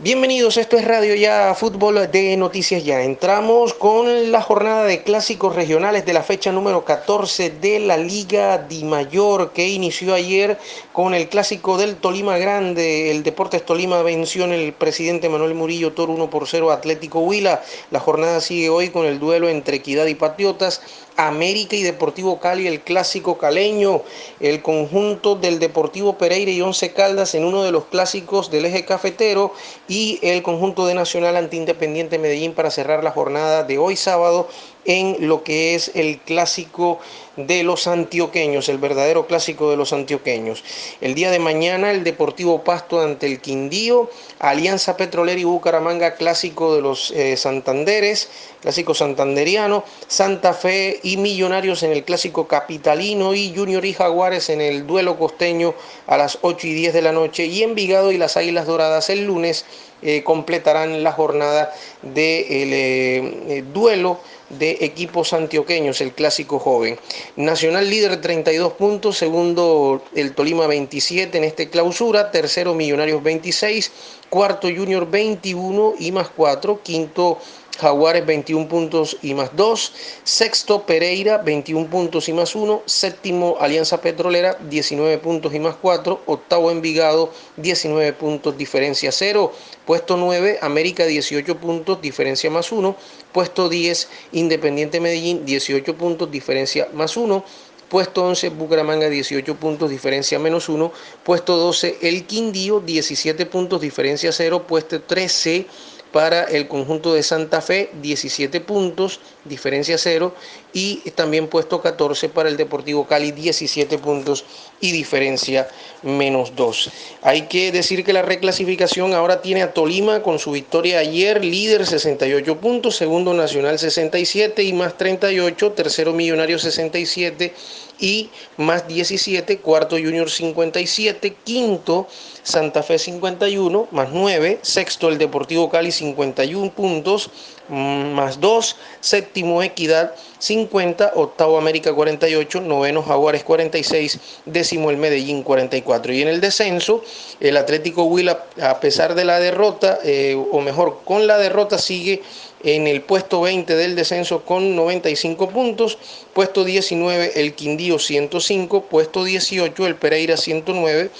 Bienvenidos, esto es Radio Ya Fútbol de Noticias Ya. Entramos con la jornada de clásicos regionales de la fecha número 14 de la Liga Di Mayor que inició ayer con el clásico del Tolima Grande. El Deportes Tolima venció en el presidente Manuel Murillo Toro 1 por 0 Atlético Huila. La jornada sigue hoy con el duelo entre Equidad y Patriotas. América y Deportivo Cali, el clásico caleño, el conjunto del Deportivo Pereira y Once Caldas en uno de los clásicos del eje cafetero y el conjunto de Nacional Antiindependiente Medellín para cerrar la jornada de hoy sábado en lo que es el clásico de los antioqueños, el verdadero clásico de los antioqueños. El día de mañana el Deportivo Pasto ante el Quindío, Alianza Petrolera y Bucaramanga, clásico de los eh, Santanderes, clásico santanderiano, Santa Fe y Millonarios en el clásico capitalino y Junior y Jaguares en el duelo costeño a las 8 y 10 de la noche y Envigado y las Águilas Doradas el lunes eh, completarán la jornada del de eh, duelo de equipos antioqueños, el clásico joven. Nacional líder 32 puntos, segundo el Tolima 27 en este clausura, tercero Millonarios 26, cuarto Junior 21 y más 4, quinto Jaguares 21 puntos y más 2, sexto Pereira 21 puntos y más 1, séptimo Alianza Petrolera 19 puntos y más 4, octavo Envigado 19 puntos, diferencia 0, puesto 9 América 18 puntos, diferencia más 1, puesto 10 Independiente Medellín 18 puntos, diferencia más 1, Puesto 11, Bucaramanga 18 puntos, diferencia menos 1. Puesto 12, El Quindío 17 puntos, diferencia 0. Puesto 13, para el conjunto de Santa Fe, 17 puntos, diferencia 0, y también puesto 14 para el Deportivo Cali, 17 puntos y diferencia menos 2. Hay que decir que la reclasificación ahora tiene a Tolima con su victoria ayer, líder 68 puntos, segundo Nacional 67 y más 38, tercero Millonario 67 y más 17, cuarto Junior 57, quinto Santa Fe 51, más 9, sexto el Deportivo Cali 51 puntos, mm, más 2, séptimo Equidad 50, octavo América 48, noveno Jaguares 46, décimo el Medellín 44. Y en el descenso, el Atlético Huila, a pesar de la derrota, eh, o mejor, con la derrota sigue en el puesto 20 del descenso con 95 puntos, puesto 19 el Quindío 105, puesto 18 el Pereira 109,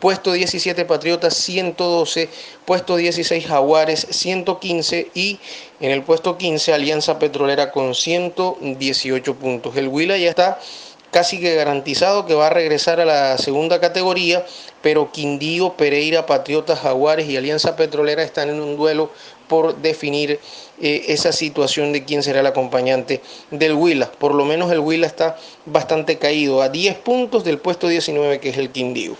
puesto 17 Patriotas 112, puesto 16 Jaguares 115 y en el puesto 15 Alianza Petrolera con 118 puntos. El Huila ya está casi que garantizado que va a regresar a la segunda categoría, pero Quindío, Pereira, Patriotas, Jaguares y Alianza Petrolera están en un duelo por definir eh, esa situación de quién será el acompañante del Huila. Por lo menos el Huila está bastante caído, a 10 puntos del puesto 19 que es el Quindío.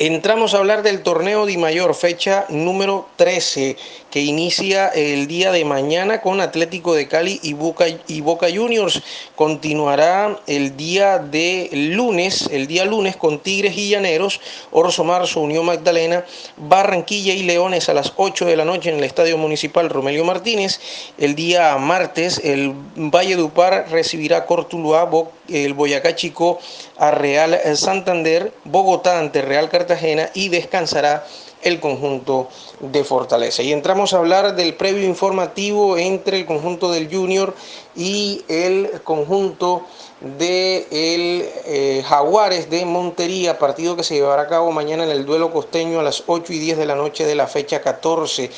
Entramos a hablar del torneo Di Mayor, fecha número 13, que inicia el día de mañana con Atlético de Cali y Boca, y Boca Juniors. Continuará el día de lunes, el día lunes con Tigres y Llaneros, Orso Marzo, Unión Magdalena, Barranquilla y Leones a las 8 de la noche en el Estadio Municipal Romelio Martínez. El día martes, el Valle de Upar recibirá Cortuluá, el Boyacá Chico a Real Santander, Bogotá ante Real Cartagena y descansará el conjunto de Fortaleza. Y entramos a hablar del previo informativo entre el conjunto del Junior y el conjunto de el eh, Jaguares de Montería, partido que se llevará a cabo mañana en el duelo costeño a las 8 y 10 de la noche de la fecha 14.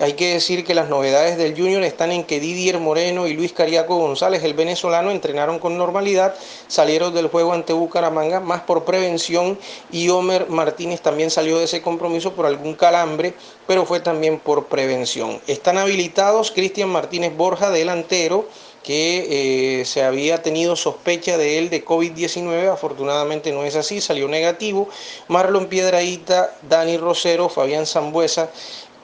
Hay que decir que las novedades del Junior están en que Didier Moreno y Luis Cariaco González, el venezolano, entrenaron con normalidad, salieron del juego ante Bucaramanga más por prevención y Homer Martínez también salió de ese compromiso por algún calambre, pero fue también por prevención. Están habilitados Cristian Martínez Borja, delantero, que eh, se había tenido sospecha de él de COVID-19, afortunadamente no es así, salió negativo. Marlon Piedraíta, Dani Rosero, Fabián Zambuesa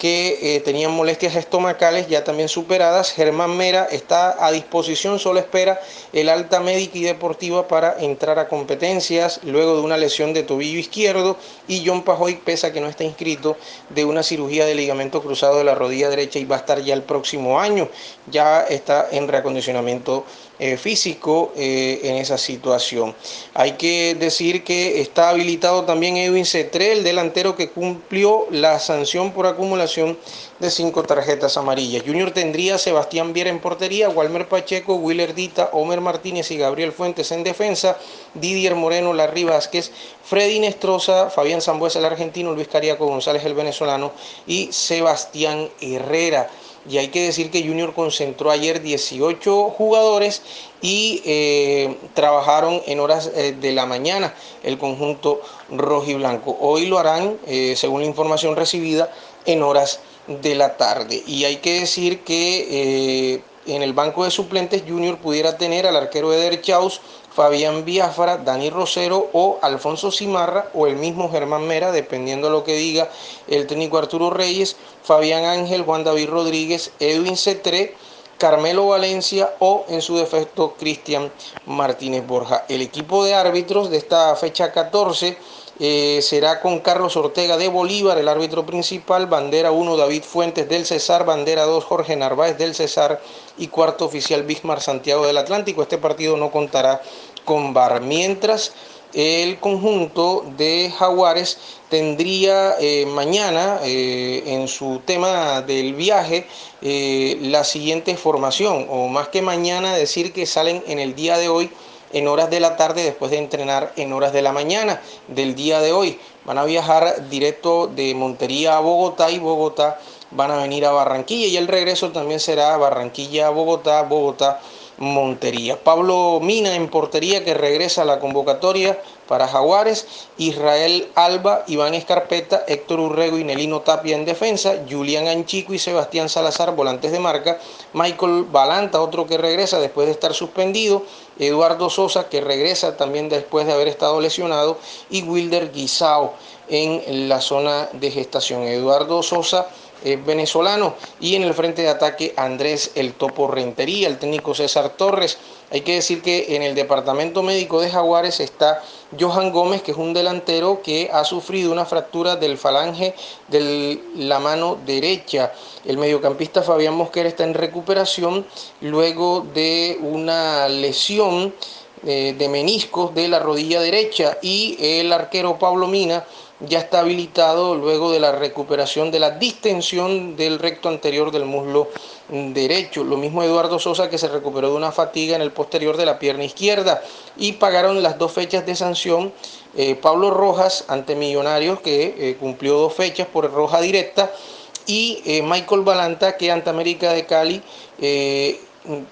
que eh, tenían molestias estomacales ya también superadas. Germán Mera está a disposición, solo espera el alta médica y deportiva para entrar a competencias luego de una lesión de tobillo izquierdo. Y John Pajoy, pesa que no está inscrito, de una cirugía de ligamento cruzado de la rodilla derecha y va a estar ya el próximo año. Ya está en reacondicionamiento eh, físico eh, en esa situación. Hay que decir que está habilitado también Edwin Cetré, el delantero que cumplió la sanción por acumulación de cinco tarjetas amarillas. Junior tendría Sebastián Viera en portería, Walmer Pacheco, Willer Dita, Homer Martínez y Gabriel Fuentes en defensa, Didier Moreno, Larry Vázquez, Freddy Nestroza, Fabián Zambuesa el argentino, Luis Cariaco González el venezolano y Sebastián Herrera. Y hay que decir que Junior concentró ayer 18 jugadores y eh, trabajaron en horas eh, de la mañana el conjunto rojo y blanco. Hoy lo harán, eh, según la información recibida, en horas de la tarde. Y hay que decir que en el banco de suplentes Junior pudiera tener al arquero Eder Chaus, Fabián Biafra, Dani Rosero o Alfonso Cimarra o el mismo Germán Mera, dependiendo de lo que diga el técnico Arturo Reyes, Fabián Ángel, Juan David Rodríguez, Edwin Cetré, Carmelo Valencia o en su defecto Cristian Martínez Borja. El equipo de árbitros de esta fecha 14 eh, será con Carlos Ortega de Bolívar, el árbitro principal, bandera 1 David Fuentes del Cesar, bandera 2 Jorge Narváez del Cesar y cuarto oficial Bismar Santiago del Atlántico. Este partido no contará con VAR. Mientras el conjunto de Jaguares tendría eh, mañana eh, en su tema del viaje la siguiente formación, o más que mañana decir que salen en el día de hoy en horas de la tarde después de entrenar en horas de la mañana del día de hoy. Van a viajar directo de Montería a Bogotá y Bogotá van a venir a Barranquilla y el regreso también será Barranquilla a Bogotá, Bogotá Montería. Pablo Mina en portería que regresa a la convocatoria para Jaguares, Israel Alba, Iván Escarpeta, Héctor Urrego y Nelino Tapia en defensa, Julián Anchico y Sebastián Salazar, volantes de marca, Michael Balanta, otro que regresa después de estar suspendido, Eduardo Sosa, que regresa también después de haber estado lesionado, y Wilder Guisao en la zona de gestación. Eduardo Sosa venezolano y en el frente de ataque Andrés El Topo Rentería, el técnico César Torres. Hay que decir que en el departamento médico de Jaguares está Johan Gómez, que es un delantero que ha sufrido una fractura del falange de la mano derecha. El mediocampista Fabián Mosquera está en recuperación luego de una lesión eh, de meniscos de la rodilla derecha y el arquero Pablo Mina ya está habilitado luego de la recuperación de la distensión del recto anterior del muslo derecho. Lo mismo Eduardo Sosa que se recuperó de una fatiga en el posterior de la pierna izquierda y pagaron las dos fechas de sanción. Eh, Pablo Rojas ante Millonarios que eh, cumplió dos fechas por roja directa y eh, Michael Balanta que ante América de Cali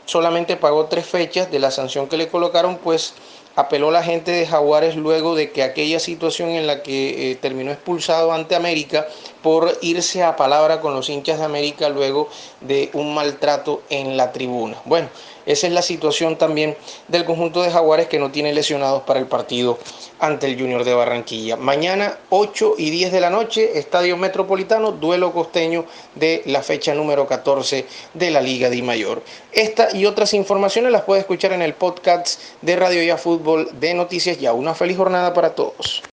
solamente pagó tres fechas de la sanción que le colocaron pues apeló la gente de Jaguares luego de que aquella situación en la que eh, terminó expulsado ante América por irse a palabra con los hinchas de América luego de un maltrato en la tribuna. Bueno, esa es la situación también del conjunto de Jaguares que no tiene lesionados para el partido ante el Junior de Barranquilla. Mañana 8 y 10 de la noche, Estadio Metropolitano, duelo costeño de la fecha número 14 de la Liga Di Mayor. Esta y otras informaciones las puede escuchar en el podcast de Radio Ya Fútbol de Noticias Ya. Una feliz jornada para todos.